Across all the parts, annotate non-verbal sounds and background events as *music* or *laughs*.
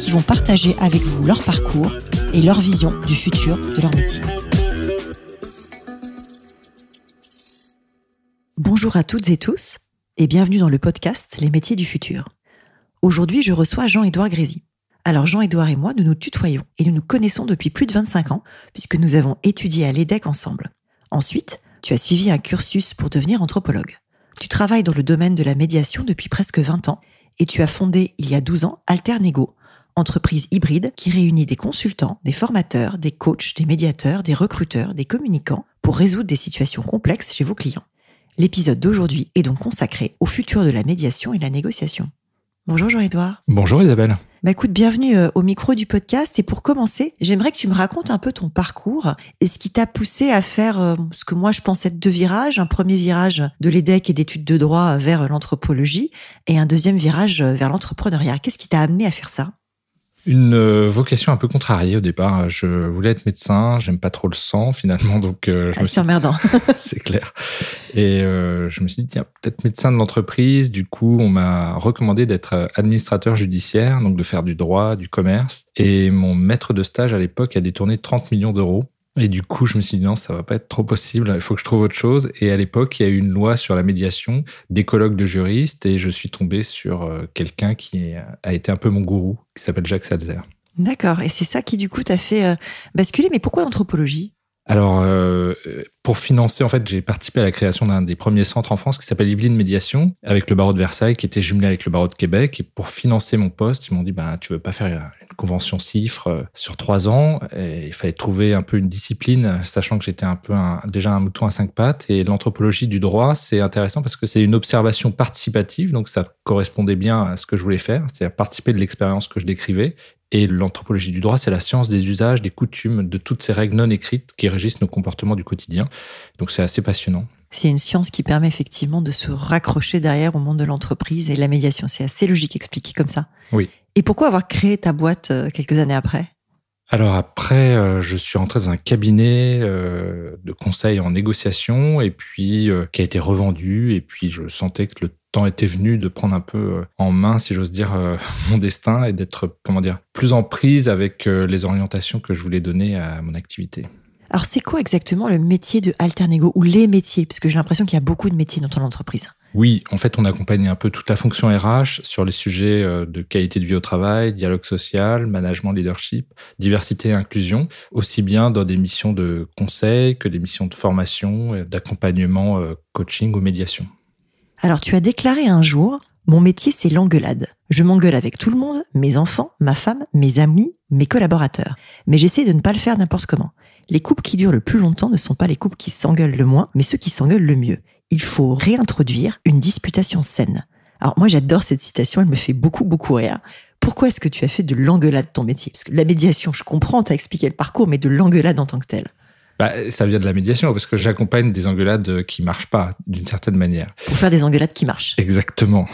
qui vont partager avec vous leur parcours et leur vision du futur de leur métier. Bonjour à toutes et tous et bienvenue dans le podcast Les métiers du futur. Aujourd'hui, je reçois Jean-Édouard Grézy. Alors Jean-Édouard et moi, nous nous tutoyons et nous nous connaissons depuis plus de 25 ans puisque nous avons étudié à l'EDEC ensemble. Ensuite, tu as suivi un cursus pour devenir anthropologue. Tu travailles dans le domaine de la médiation depuis presque 20 ans et tu as fondé il y a 12 ans Alternego, entreprise hybride qui réunit des consultants, des formateurs, des coachs, des médiateurs, des recruteurs, des communicants pour résoudre des situations complexes chez vos clients. L'épisode d'aujourd'hui est donc consacré au futur de la médiation et la négociation. Bonjour Jean-Edouard. Bonjour Isabelle. Bah écoute, bienvenue euh, au micro du podcast. Et pour commencer, j'aimerais que tu me racontes un peu ton parcours et ce qui t'a poussé à faire euh, ce que moi je pense être deux virages. Un premier virage de l'EDEC et d'études de droit vers l'anthropologie et un deuxième virage vers l'entrepreneuriat. Qu'est-ce qui t'a amené à faire ça? Une euh, vocation un peu contrariée au départ. Je voulais être médecin, j'aime pas trop le sang finalement, *laughs* donc euh, je ah, c'est emmerdant. *laughs* *laughs* c'est clair. Et euh, je me suis dit tiens peut-être médecin de l'entreprise. Du coup, on m'a recommandé d'être administrateur judiciaire, donc de faire du droit, du commerce. Et mon maître de stage à l'époque a détourné 30 millions d'euros et du coup, je me suis dit non, ça va pas être trop possible, il faut que je trouve autre chose. Et à l'époque, il y a eu une loi sur la médiation, des colloques de juristes, et je suis tombé sur euh, quelqu'un qui a été un peu mon gourou, qui s'appelle Jacques Salzer. D'accord, et c'est ça qui du coup t'a fait euh, basculer. Mais pourquoi l'anthropologie alors, euh, pour financer, en fait, j'ai participé à la création d'un des premiers centres en France qui s'appelle Yveline Médiation, avec le barreau de Versailles, qui était jumelé avec le barreau de Québec. Et pour financer mon poste, ils m'ont dit, bah, tu veux pas faire une convention cifre euh, sur trois ans et Il fallait trouver un peu une discipline, sachant que j'étais un peu déjà un mouton à cinq pattes. Et l'anthropologie du droit, c'est intéressant parce que c'est une observation participative, donc ça correspondait bien à ce que je voulais faire, c'est-à-dire participer de l'expérience que je décrivais et l'anthropologie du droit, c'est la science des usages, des coutumes, de toutes ces règles non écrites qui régissent nos comportements du quotidien. Donc c'est assez passionnant. C'est une science qui permet effectivement de se raccrocher derrière au monde de l'entreprise et la médiation. C'est assez logique expliqué comme ça. Oui. Et pourquoi avoir créé ta boîte euh, quelques années après? Alors après, euh, je suis rentré dans un cabinet euh, de conseil en négociation et puis qui a été revendu et puis je sentais que le temps était venu de prendre un peu euh, en main, si j'ose dire, euh, *laughs* mon destin et d'être, comment dire, plus en prise avec euh, les orientations que je voulais donner à mon activité. Alors, c'est quoi exactement le métier de Alternego ou les métiers? Parce que j'ai l'impression qu'il y a beaucoup de métiers dans ton entreprise. Oui, en fait, on accompagne un peu toute la fonction RH sur les sujets de qualité de vie au travail, dialogue social, management, leadership, diversité et inclusion, aussi bien dans des missions de conseil que des missions de formation, d'accompagnement, coaching ou médiation. Alors tu as déclaré un jour, mon métier c'est l'engueulade. Je m'engueule avec tout le monde, mes enfants, ma femme, mes amis, mes collaborateurs. Mais j'essaie de ne pas le faire n'importe comment. Les couples qui durent le plus longtemps ne sont pas les couples qui s'engueulent le moins, mais ceux qui s'engueulent le mieux. Il faut réintroduire une disputation saine. Alors moi j'adore cette citation, elle me fait beaucoup beaucoup rire. Pourquoi est-ce que tu as fait de l'engueulade ton métier? Parce que la médiation, je comprends, tu as expliqué le parcours, mais de l'engueulade en tant que telle. Bah, ça vient de la médiation, parce que j'accompagne des engueulades qui marchent pas, d'une certaine manière. Pour faire des engueulades qui marchent. Exactement.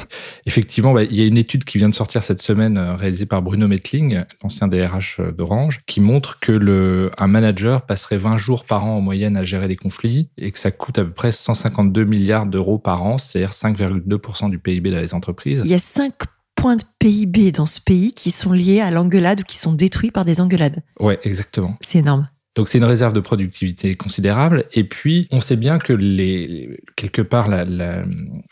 Effectivement, bah, il y a une étude qui vient de sortir cette semaine, euh, réalisée par Bruno Metling, l'ancien DRH euh, d'Orange, qui montre que le, un manager passerait 20 jours par an en moyenne à gérer les conflits et que ça coûte à peu près 152 milliards d'euros par an, c'est-à-dire 5,2% du PIB dans les entreprises. Il y a 5 points de PIB dans ce pays qui sont liés à l'engueulade ou qui sont détruits par des engueulades. Ouais, exactement. C'est énorme. Donc c'est une réserve de productivité considérable. Et puis on sait bien que les, quelque part, à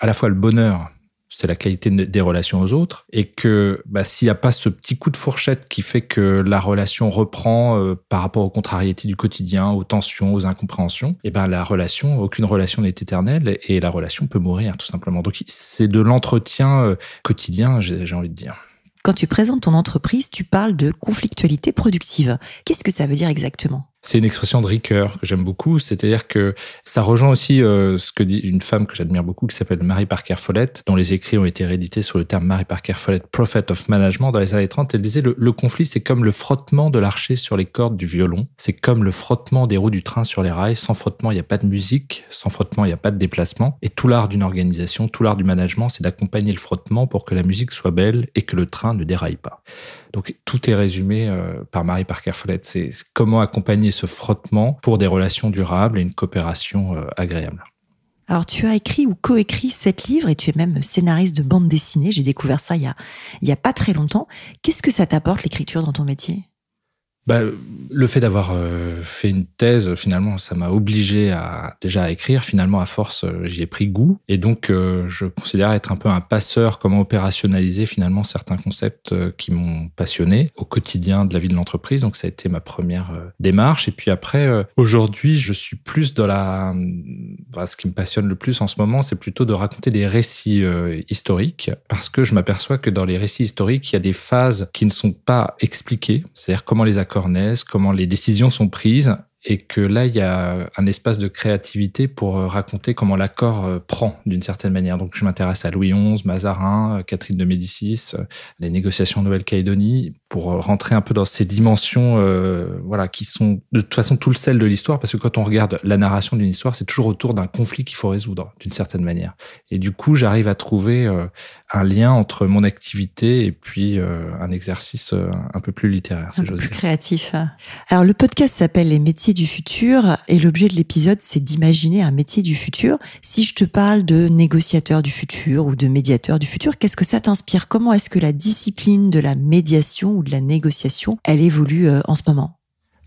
la fois le bonheur, c'est la qualité des relations aux autres, et que bah, s'il n'y a pas ce petit coup de fourchette qui fait que la relation reprend euh, par rapport aux contrariétés du quotidien, aux tensions, aux incompréhensions, et eh ben la relation, aucune relation n'est éternelle, et la relation peut mourir tout simplement. Donc c'est de l'entretien euh, quotidien, j'ai envie de dire. Quand tu présentes ton entreprise, tu parles de conflictualité productive. Qu'est-ce que ça veut dire exactement? C'est une expression de Ricoeur que j'aime beaucoup, c'est-à-dire que ça rejoint aussi euh, ce que dit une femme que j'admire beaucoup qui s'appelle Mary Parker Follett, dont les écrits ont été réédités sur le terme Mary Parker Follett Prophet of Management dans les années 30. Elle disait le, conflit c'est comme le frottement de l'archer sur les cordes du violon, c'est comme le frottement des roues du train sur les rails. Sans frottement, il n'y a pas de musique, sans frottement, il n'y a pas de déplacement. Et tout l'art d'une organisation, tout l'art du management, c'est d'accompagner le frottement pour que la musique soit belle et que le train ne déraille pas. Donc tout est résumé euh, par Marie Parker Follett. C'est comment accompagner ce frottement pour des relations durables et une coopération euh, agréable. Alors, tu as écrit ou coécrit sept livres et tu es même scénariste de bande dessinée. J'ai découvert ça il y il y a pas très longtemps. Qu'est-ce que ça t'apporte l'écriture dans ton métier? Bah, le fait d'avoir euh, fait une thèse, finalement, ça m'a obligé à déjà à écrire. Finalement, à force, euh, j'y ai pris goût. Et donc, euh, je considère être un peu un passeur, comment opérationnaliser finalement certains concepts qui m'ont passionné au quotidien de la vie de l'entreprise. Donc, ça a été ma première démarche. Et puis après, aujourd'hui, je suis plus dans la... Bah, ce qui me passionne le plus en ce moment, c'est plutôt de raconter des récits historiques. Parce que je m'aperçois que dans les récits historiques, il y a des phases qui ne sont pas expliquées. C'est-à-dire comment les accords comment les décisions sont prises et que là, il y a un espace de créativité pour euh, raconter comment l'accord euh, prend d'une certaine manière. Donc, je m'intéresse à Louis XI, Mazarin, euh, Catherine de Médicis, les négociations Nouvelle-Calédonie, pour rentrer un peu dans ces dimensions, voilà, qui sont de toute façon tout le sel de l'histoire, parce que quand on regarde la narration d'une histoire, c'est toujours autour d'un conflit qu'il faut résoudre, d'une certaine manière. Et du coup, j'arrive à trouver un lien entre mon activité et puis un exercice un peu plus littéraire, un peu plus créatif. Alors, le podcast s'appelle Les métiers du futur et l'objet de l'épisode, c'est d'imaginer un métier du futur. Si je te parle de négociateur du futur ou de médiateur du futur, qu'est-ce que ça t'inspire? Comment est-ce que la discipline de la médiation ou de la négociation, elle évolue euh, en ce moment?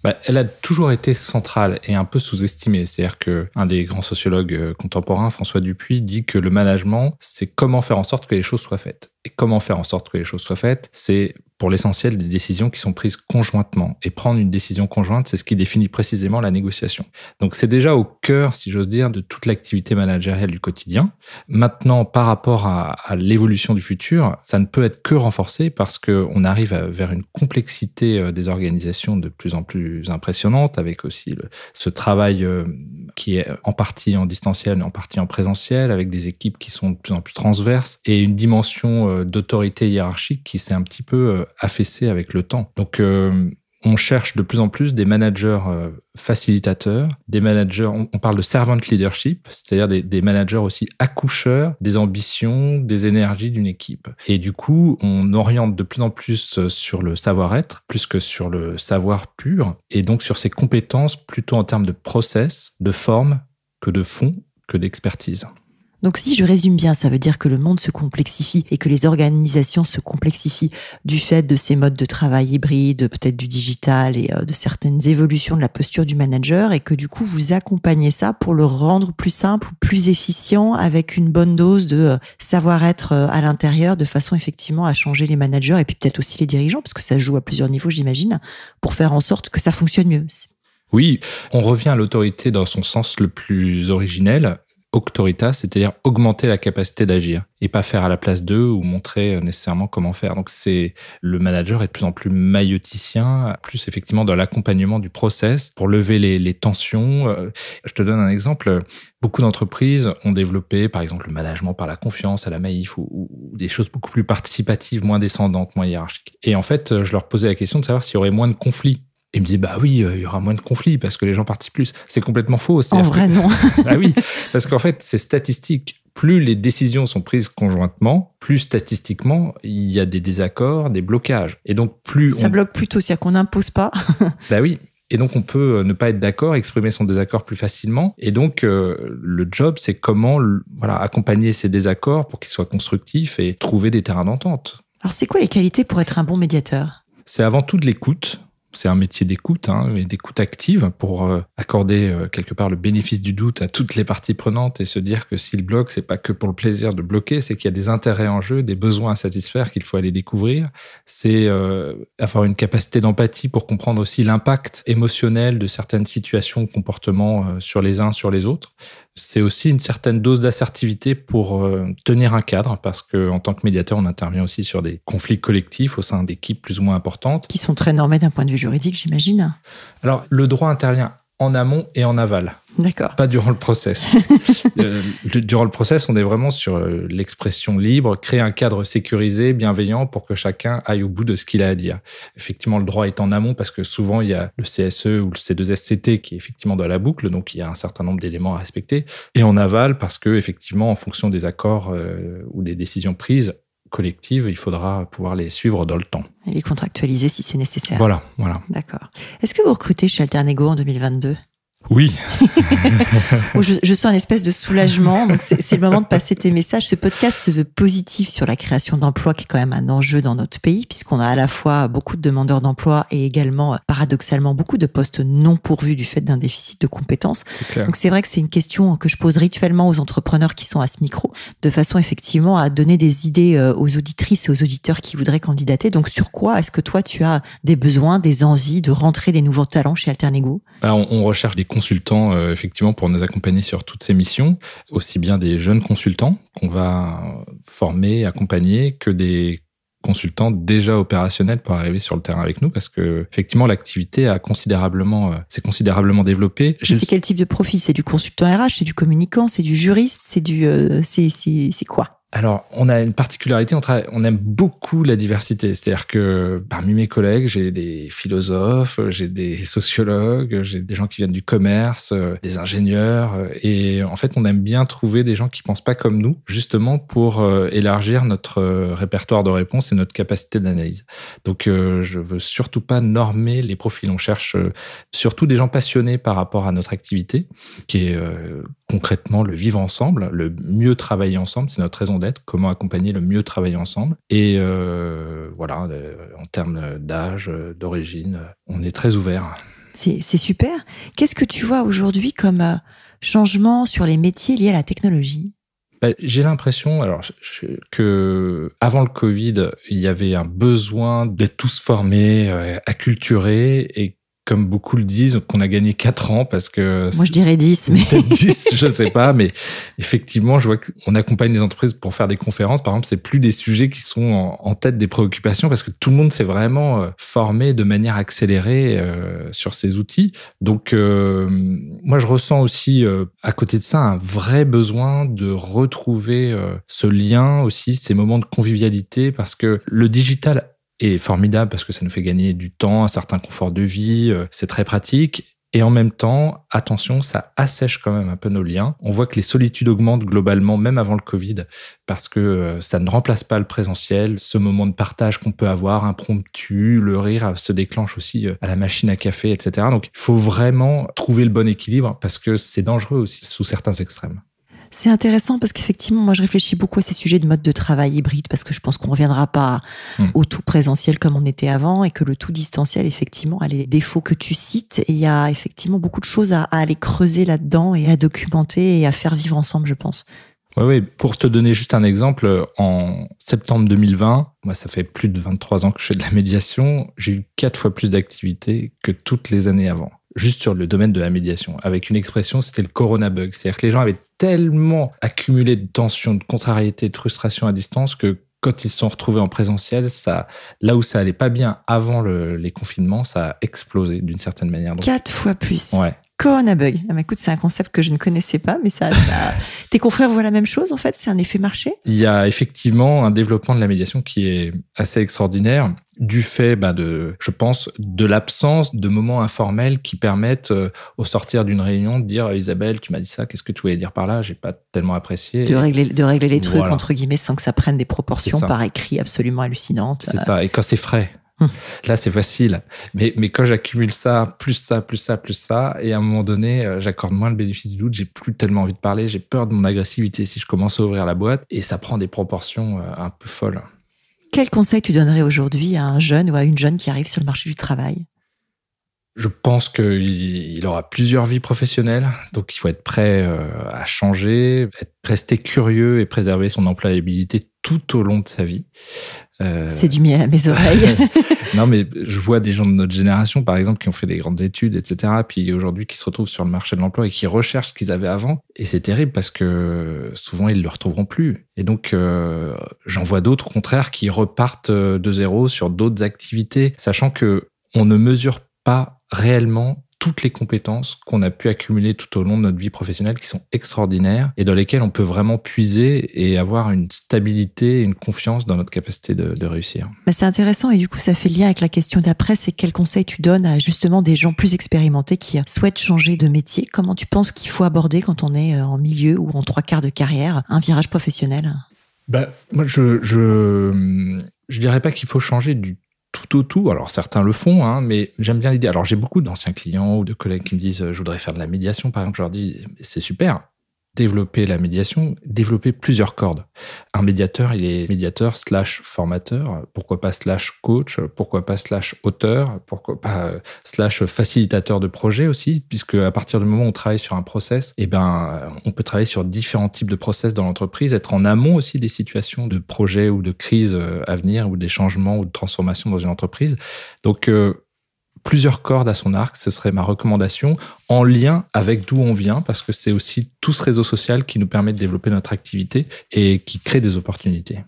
Bah, elle a toujours été centrale et un peu sous-estimée. C'est-à-dire que un des grands sociologues euh, contemporains, François Dupuis, dit que le management, c'est comment faire en sorte que les choses soient faites. Et comment faire en sorte que les choses soient faites, c'est pour l'essentiel des décisions qui sont prises conjointement. Et prendre une décision conjointe, c'est ce qui définit précisément la négociation. Donc c'est déjà au cœur, si j'ose dire, de toute l'activité managériale du quotidien. Maintenant, par rapport à, l'évolution du futur, ça ne peut être que renforcé parce qu'on arrive vers une complexité euh, des organisations de plus en plus impressionnante, avec aussi ce travail euh, qui est en partie en distanciel, en partie en présentiel, avec des équipes qui sont de plus en plus transverses et une dimension euh, d'autorité hiérarchique qui s'est un petit peu affaissé avec le temps. Donc, euh, on cherche de plus en plus des managers euh, facilitateurs, des managers, on, parle de servant leadership, c'est-à-dire des, des, managers aussi accoucheurs des ambitions, des énergies d'une équipe. Et du coup, on oriente de plus en plus euh, sur le savoir-être, plus que sur le savoir pur, et donc sur ses compétences plutôt en termes de process, de forme, que de fond, que d'expertise. Donc si je résume bien, ça veut dire que le monde se complexifie et que les organisations se complexifient du fait de ces modes de travail hybrides, peut-être du digital et euh, de certaines évolutions de la posture du manager et que du coup vous accompagnez ça pour le rendre plus simple, plus efficient avec une bonne dose de euh, savoir-être euh, à l'intérieur de façon effectivement à changer les managers et puis peut-être aussi les dirigeants parce que ça joue à plusieurs niveaux j'imagine pour faire en sorte que ça fonctionne mieux. Oui, on revient à l'autorité dans son sens le plus originel auctoritas, c'est-à-dire augmenter la capacité d'agir et pas faire à la place d'eux ou montrer euh, nécessairement comment faire. Donc c'est le manager est de plus en plus mailloticien, plus effectivement dans l'accompagnement du process pour lever les, tensions. Euh, je te donne un exemple. Beaucoup d'entreprises ont développé, par exemple, le management par la confiance à la maïf ou, ou, des choses beaucoup plus participatives, moins descendantes, moins hiérarchiques. Et en fait, je leur posais la question de savoir s'il y aurait moins de conflits il me dit bah oui, euh, il y aura moins de conflits parce que les gens participent plus. C'est complètement faux. En vrai, non. *laughs* bah oui, parce qu'en fait, c'est statistique. Plus les décisions sont prises conjointement, plus statistiquement, il y a des désaccords, des blocages. Et donc, plus. Ça bloque plutôt, c'est-à-dire qu'on n'impose pas. *laughs* bah oui. Et donc, on peut euh, ne pas être d'accord, exprimer son désaccord plus facilement. Et donc, euh, le job, c'est comment voilà, accompagner ces désaccords pour qu'ils soient constructifs et trouver des terrains d'entente. Alors, c'est quoi les qualités pour être un bon médiateur? C'est avant tout de l'écoute c'est un métier d'écoute, hein, d'écoute active pour euh, accorder euh, quelque part le bénéfice du doute à toutes les parties prenantes et se dire que s'il bloque, c'est pas que pour le plaisir de bloquer, c'est qu'il y a des intérêts en jeu, des besoins à satisfaire qu'il faut aller découvrir. C'est euh, avoir une capacité d'empathie pour comprendre aussi l'impact émotionnel de certaines situations, comportements sur les uns, sur les autres. C'est aussi une certaine dose d'assertivité pour euh, tenir un cadre, parce que en tant que médiateur, on intervient aussi sur des conflits collectifs au sein d'équipes plus ou moins importantes. Qui sont très normés d'un point de vue juridique, j'imagine. Alors, le droit intervient en amont et en aval. D'accord. Pas durant le process. *laughs* Euh, durant le process, on est vraiment sur euh, l'expression libre, créer un cadre sécurisé, bienveillant pour que chacun aille au bout de ce qu'il a à dire. Effectivement, le droit est en amont parce que souvent il y a le CSE ou le C2SCT qui est effectivement dans la boucle, donc il y a un certain nombre d'éléments à respecter. Et en aval parce que effectivement, en fonction des accords euh, ou des décisions prises, collectives, il faudra pouvoir les suivre dans le temps. Et les contractualiser si c'est nécessaire. Voilà, voilà. D'accord. Est-ce que vous recrutez chez Alternego en 2022 oui. *laughs* je, je, sens un espèce de soulagement. Donc c'est le moment de passer tes messages. Ce podcast se veut positif sur la création d'emplois, qui est quand même un enjeu dans notre pays, puisqu'on a à la fois beaucoup de demandeurs d'emploi et également, paradoxalement, beaucoup de postes non pourvus du fait d'un déficit de compétences. Donc c'est vrai que c'est une question que je pose rituellement aux entrepreneurs qui sont à ce micro, de façon effectivement à donner des idées euh, aux auditrices et aux auditeurs qui voudraient candidater. Donc sur quoi est-ce que toi tu as des besoins, des envies de rentrer des nouveaux talents chez Alternego? On, on recherche des consultants euh, effectivement pour nous accompagner sur toutes ces missions, aussi bien des jeunes consultants qu'on va former, accompagner, que des consultants déjà opérationnels pour arriver sur le terrain avec nous parce que effectivement l'activité a considérablement euh, s'est considérablement développée. C'est quel type de profil? C'est du consultant RH, c'est du communicant, c'est du juriste, c'est du euh, c'est c'est quoi? Alors, on a une particularité, on, aime beaucoup la diversité. C'est-à-dire que parmi mes collègues, j'ai des philosophes, j'ai des sociologues, j'ai des gens qui viennent du commerce, euh, des ingénieurs. Euh, et en fait, on aime bien trouver des gens qui pensent pas comme nous, justement pour euh, élargir notre répertoire de réponses et notre capacité d'analyse. Donc, je veux surtout pas normer les profils. On cherche surtout des gens passionnés par rapport à notre activité, qui est concrètement le vivre ensemble, le mieux travailler ensemble, c'est notre raison d'être, comment accompagner le mieux travailler ensemble. Et euh, voilà, euh, en termes d'âge, d'origine, on est très ouvert. C'est super. Qu'est-ce que tu vois aujourd'hui comme euh, changement sur les métiers liés à la technologie? Bah, j'ai l'impression, alors que avant le Covid, il y avait un besoin d'être tous formés, acculturés, et comme beaucoup le disent, qu'on a gagné 4 ans parce que... Moi, je dirais 10, mais... Peut-être 10, je sais pas, *laughs* mais effectivement, je vois qu'on accompagne les entreprises pour faire des conférences. Par exemple, c'est plus des sujets qui sont en, tête des préoccupations parce que tout le monde s'est vraiment euh, formé de manière accélérée euh, sur ces outils. Donc, euh, moi, je ressens aussi, à côté de ça, un vrai besoin de retrouver ce lien aussi, ces moments de convivialité parce que le digital est formidable parce que ça nous fait gagner du temps, un certain confort de vie, euh, c'est très pratique. Et en même temps, attention, ça assèche quand même un peu nos liens. On voit que les solitudes augmentent globalement, même avant le Covid, parce que euh, ça ne remplace pas le présentiel. Ce moment de partage qu'on peut avoir, impromptu, le rire se déclenche aussi euh, à la machine à café, etc. Donc, il faut vraiment trouver le bon équilibre parce que c'est dangereux aussi sous certains extrêmes. C'est intéressant parce qu'effectivement, moi, je réfléchis beaucoup à ces sujets de mode de travail hybride parce que je pense qu'on ne reviendra pas hmm. au tout présentiel comme on était avant et que le tout distanciel, effectivement, a les défauts que tu cites. Et il y a effectivement beaucoup de choses à, aller creuser là-dedans et à documenter et à faire vivre ensemble, je pense. Oui, oui. Pour te donner juste un exemple, en septembre 2020, moi, ça fait plus de 23 ans que je fais de la médiation. J'ai eu quatre fois plus d'activités que toutes les années avant juste sur le domaine de la médiation, avec une expression, c'était le corona bug. C'est-à-dire que les gens avaient tellement accumulé de tensions, de contrariétés, de frustration à distance que quand ils se sont retrouvés en présentiel, ça, là où ça allait pas bien avant les confinements, ça a explosé d'une certaine manière. Quatre fois plus. Ouais. Corona bug. Ah, bah, écoute, c'est un concept que je ne connaissais pas, mais ça, *laughs* tes confrères voient la même chose en fait? C'est un effet marché? Il y a effectivement un développement de la médiation qui est assez extraordinaire du fait, bah, de, je pense, de l'absence de moments informels qui permettent, euh, au sortir d'une réunion, de dire Isabelle, tu m'as dit ça, qu'est-ce que tu voulais dire par là? J'ai pas tellement apprécié. De régler, de régler les trucs entre guillemets sans que ça prenne des proportions par écrit absolument hallucinantes. C'est ça. Et quand c'est frais. Hum. Là, c'est facile. Mais, mais quand j'accumule ça, plus ça, plus ça, plus ça, et à un moment donné, euh, j'accorde moins le bénéfice du doute, j'ai plus tellement envie de parler, j'ai peur de mon agressivité si je commence à ouvrir la boîte, et ça prend des proportions euh, un peu folles. Quel conseil tu donnerais aujourd'hui à un jeune ou à une jeune qui arrive sur le marché du travail? Je pense qu'il aura plusieurs vies professionnelles, donc il faut être prêt euh, à changer, être, rester curieux et préserver son employabilité tout au long de sa vie. Euh, c'est du miel à mes oreilles. *laughs* non, mais je vois des gens de notre génération, par exemple, qui ont fait des grandes études, etc., puis aujourd'hui qui se retrouvent sur le marché de l'emploi et qui recherchent ce qu'ils avaient avant. Et c'est terrible parce que souvent, ils ne le retrouveront plus. Et donc, euh, j'en vois d'autres, au contraire, qui repartent de zéro sur d'autres activités, sachant que on ne mesure pas réellement toutes les compétences qu'on a pu accumuler tout au long de notre vie professionnelle qui sont extraordinaires et dans lesquelles on peut vraiment puiser et avoir une stabilité, une confiance dans notre capacité de, réussir. Bah, c'est intéressant et du coup ça fait lien avec la question d'après, c'est quels conseils tu donnes à justement des gens plus expérimentés qui souhaitent changer de métier? Comment tu penses qu'il faut aborder quand on est euh, en milieu ou en trois quarts de carrière un virage professionnel? Bah, moi, je, je, je dirais pas qu'il faut changer du tout au tout. Alors certains le font, hein, mais j'aime bien l'idée. Alors j'ai beaucoup d'anciens clients ou de collègues qui me disent je voudrais faire de la médiation, par exemple. Je leur dis c'est super développer la médiation, développer plusieurs cordes. Un médiateur, il est médiateur slash formateur, pourquoi pas slash coach, pourquoi pas slash auteur, pourquoi pas euh, slash facilitateur de projet aussi, puisque à partir du moment où on travaille sur un process, eh ben, on peut travailler sur différents types de process dans l'entreprise, être en amont aussi des situations de projet ou de crise euh, à venir ou des changements ou de transformations dans une entreprise. Donc, euh, plusieurs cordes à son arc, ce serait ma recommandation, en lien avec d'où on vient, parce que c'est aussi tout ce réseau social qui nous permet de développer notre activité et qui crée des opportunités.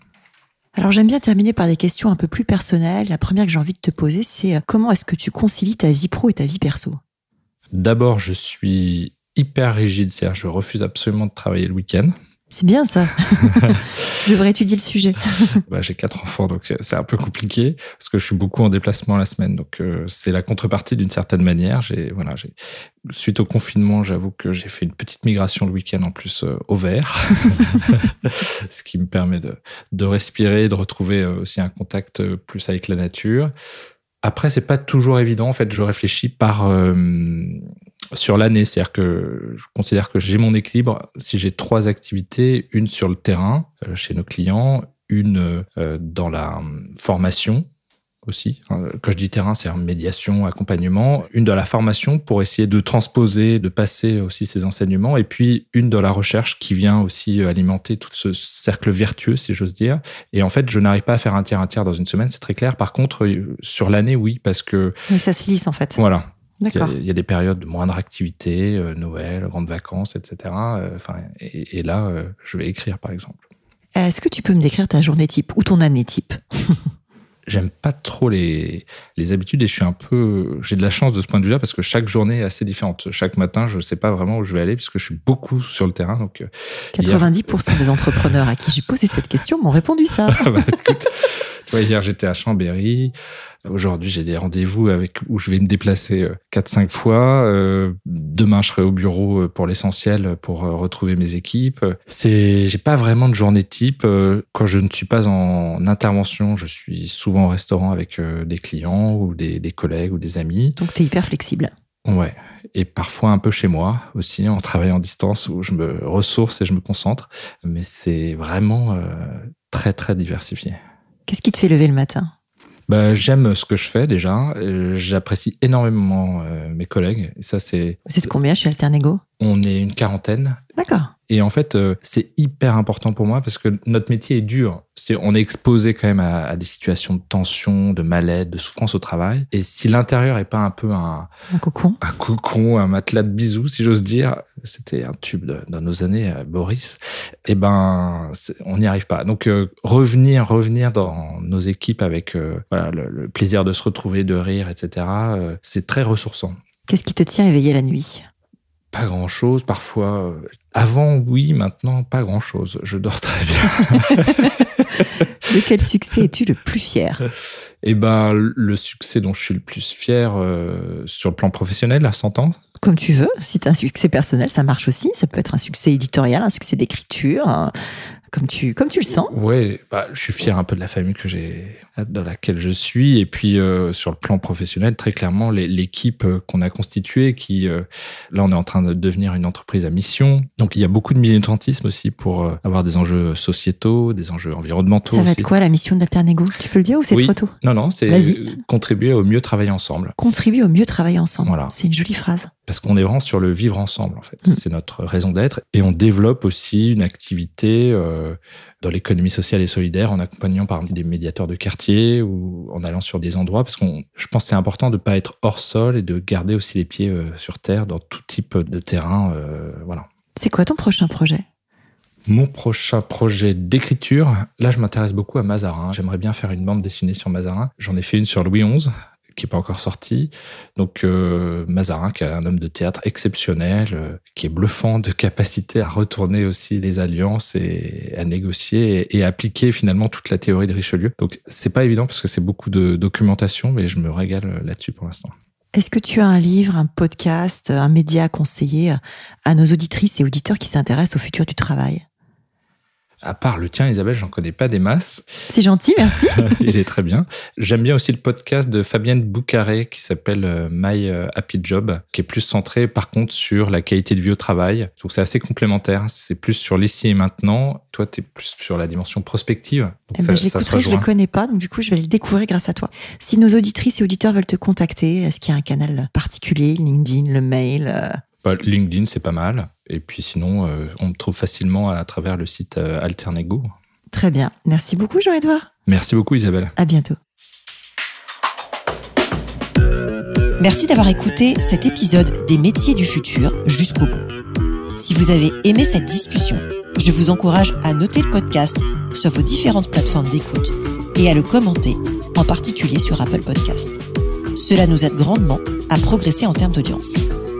Alors j'aime bien terminer par des questions un peu plus personnelles. La première que j'ai envie de te poser, c'est euh, comment est-ce que tu concilies ta vie pro et ta vie perso? D'abord, je suis hyper rigide, c'est-à-dire je refuse absolument de travailler le week-end. C'est bien ça. *laughs* je devrais étudier le sujet. *laughs* bah, j'ai quatre enfants, donc c'est un peu compliqué parce que je suis beaucoup en déplacement la semaine. Donc euh, c'est la contrepartie d'une certaine manière. J'ai voilà, j'ai suite au confinement, j'avoue que j'ai fait une petite migration le week-end en plus euh, au vert, *laughs* ce qui me permet de, de respirer, de retrouver euh, aussi un contact plus avec la nature. Après, c'est pas toujours évident. En fait, je réfléchis par sur l'année. C'est-à-dire que je considère que j'ai mon équilibre si j'ai trois activités, une sur le terrain euh, chez nos clients, une euh, dans la euh, formation aussi. Quand je dis terrain, c'est médiation, accompagnement. Une dans la formation pour essayer de transposer, de passer aussi ces enseignements. Et puis une dans la recherche qui vient aussi alimenter tout ce cercle vertueux, si j'ose dire. Et en fait, je n'arrive pas à faire un tiers, un tiers dans une semaine, c'est très clair. Par contre, sur l'année, oui, parce que... Mais ça se lisse en fait. Voilà. Il y, a, des périodes de moindre activité, euh, Noël, grandes vacances, etc. Euh, enfin, et, là, euh, je vais écrire, par exemple. Est-ce que tu peux me décrire ta journée type ou ton année type? J'aime pas trop les, les habitudes et je suis un peu. J'ai de la chance de ce point de vue-là parce que chaque journée est assez différente. Chaque matin, je ne sais pas vraiment où je vais aller puisque je suis beaucoup sur le terrain. Donc, 90% des entrepreneurs à qui j'ai posé cette question m'ont répondu ça. *laughs* Ah bah, écoute, tu vois, hier, j'étais à Chambéry. Aujourd'hui, j'ai des rendez-vous avec où je vais me déplacer 4-5 euh, fois. Euh, demain, je serai au bureau euh, pour l'essentiel pour retrouver mes équipes. C'est, j'ai pas vraiment de journée type. Quand je ne suis pas en intervention, je suis souvent au restaurant avec des clients ou des, des collègues ou des amis. Donc, tu es hyper flexible. Ouais. Et parfois un peu chez moi aussi, en travaillant en distance où je me ressource et je me concentre. Mais c'est vraiment très, très diversifié. Qu'est-ce qui te fait lever le matin? Bah, J'aime ce que je fais déjà. J'apprécie énormément euh, mes collègues. Ça, c'est. Vous êtes combien chez Alternego? On est une quarantaine. D'accord. Et en fait, euh, c'est hyper important pour moi parce que notre métier est dur. On est exposé quand même à, des situations de tension, de mal-être, de souffrance au travail. Et si l'intérieur est pas un peu un, un cocon, un cocon, un matelas de bisous, si j'ose dire, c'était un tube dans nos années, euh, Boris. Eh ben, on n'y arrive pas. Donc euh, revenir, revenir dans nos équipes avec voilà, le, le, plaisir de se retrouver, de rire, etc. c'est très ressourçant. Qu'est-ce qui te tient éveillé la nuit? Pas grand chose. Parfois, euh, avant, oui, maintenant, pas grand chose. Je dors très bien. *laughs* De quel succès es-tu le plus fier? Eh ben, le succès dont je suis le plus fier euh, sur le plan professionnel, à 100 ans. Comme tu veux. Si tu as un succès personnel, ça marche aussi. Ça peut être un succès éditorial, un succès d'écriture, comme tu, comme tu le sens. Oui, bah, je suis fier un peu de la famille que j'ai, dans laquelle je suis. Et puis, euh, sur le plan professionnel, très clairement, l'équipe euh, qu'on a constituée, qui, euh, là, on est en train de devenir une entreprise à mission. Donc, il y a beaucoup de militantisme aussi pour avoir des enjeux sociétaux, des enjeux environnementaux. Ça va être quoi la mission d'Alternego Tu peux le dire ou c'est trop tôt? Non, non, c'est contribuer au mieux travailler ensemble. Contribuer au mieux travailler ensemble. Voilà. C'est une jolie phrase. Parce qu'on est vraiment sur le vivre ensemble, en fait. Mm. C'est notre raison d'être. Et on développe aussi une activité euh, dans l'économie sociale et solidaire, en accompagnant par des médiateurs de quartier ou en allant sur des endroits, parce qu'on, je pense, que c'est important de pas être hors sol et de garder aussi les pieds euh, sur terre dans tout type de terrain. euh, voilà. C'est quoi ton prochain projet? Mon prochain projet d'écriture, là, je m'intéresse beaucoup à Mazarin. J'aimerais bien faire une bande dessinée sur Mazarin. J'en ai fait une sur Louis XI qui est pas encore sortie. Donc euh, Mazarin, qui est un homme de théâtre exceptionnel, euh, qui est bluffant de capacité à retourner aussi les alliances et à négocier et, et à appliquer finalement toute la théorie de Richelieu. Donc c'est pas évident parce que c'est beaucoup de documentation, mais je me régale là-dessus pour l'instant. Est-ce que tu as un livre, un podcast, un média à conseiller à nos auditrices et auditeurs qui s'intéressent au futur du travail? À part le tien, Isabelle, j'en connais pas des masses. C'est gentil, merci. *laughs* Il est très bien. J'aime bien aussi le podcast de Fabienne Boucaré qui s'appelle euh, My euh, Happy Job, qui est plus centré par contre sur la qualité de vie au travail. Donc c'est assez complémentaire. C'est plus sur l'ici et maintenant. Toi, tu es plus sur la dimension prospective. Donc Eh ça, ben, je ça je ne le connais pas, donc du coup, je vais le découvrir grâce à toi. Si nos auditrices et auditeurs veulent te contacter, est-ce qu'il y a un canal particulier, LinkedIn, le mail euh, Bah, LinkedIn, c'est pas mal. Et puis sinon, euh, on me trouve facilement à travers le site euh, Alternego. Très bien. Merci beaucoup, Jean-Edouard. Merci beaucoup, Isabelle. À bientôt. Merci d'avoir écouté cet épisode des métiers du futur jusqu'au bout. Si vous avez aimé cette discussion, je vous encourage à noter le podcast sur vos différentes plateformes d'écoute et à le commenter, en particulier sur Apple Podcast. Cela nous aide grandement à progresser en termes d'audience.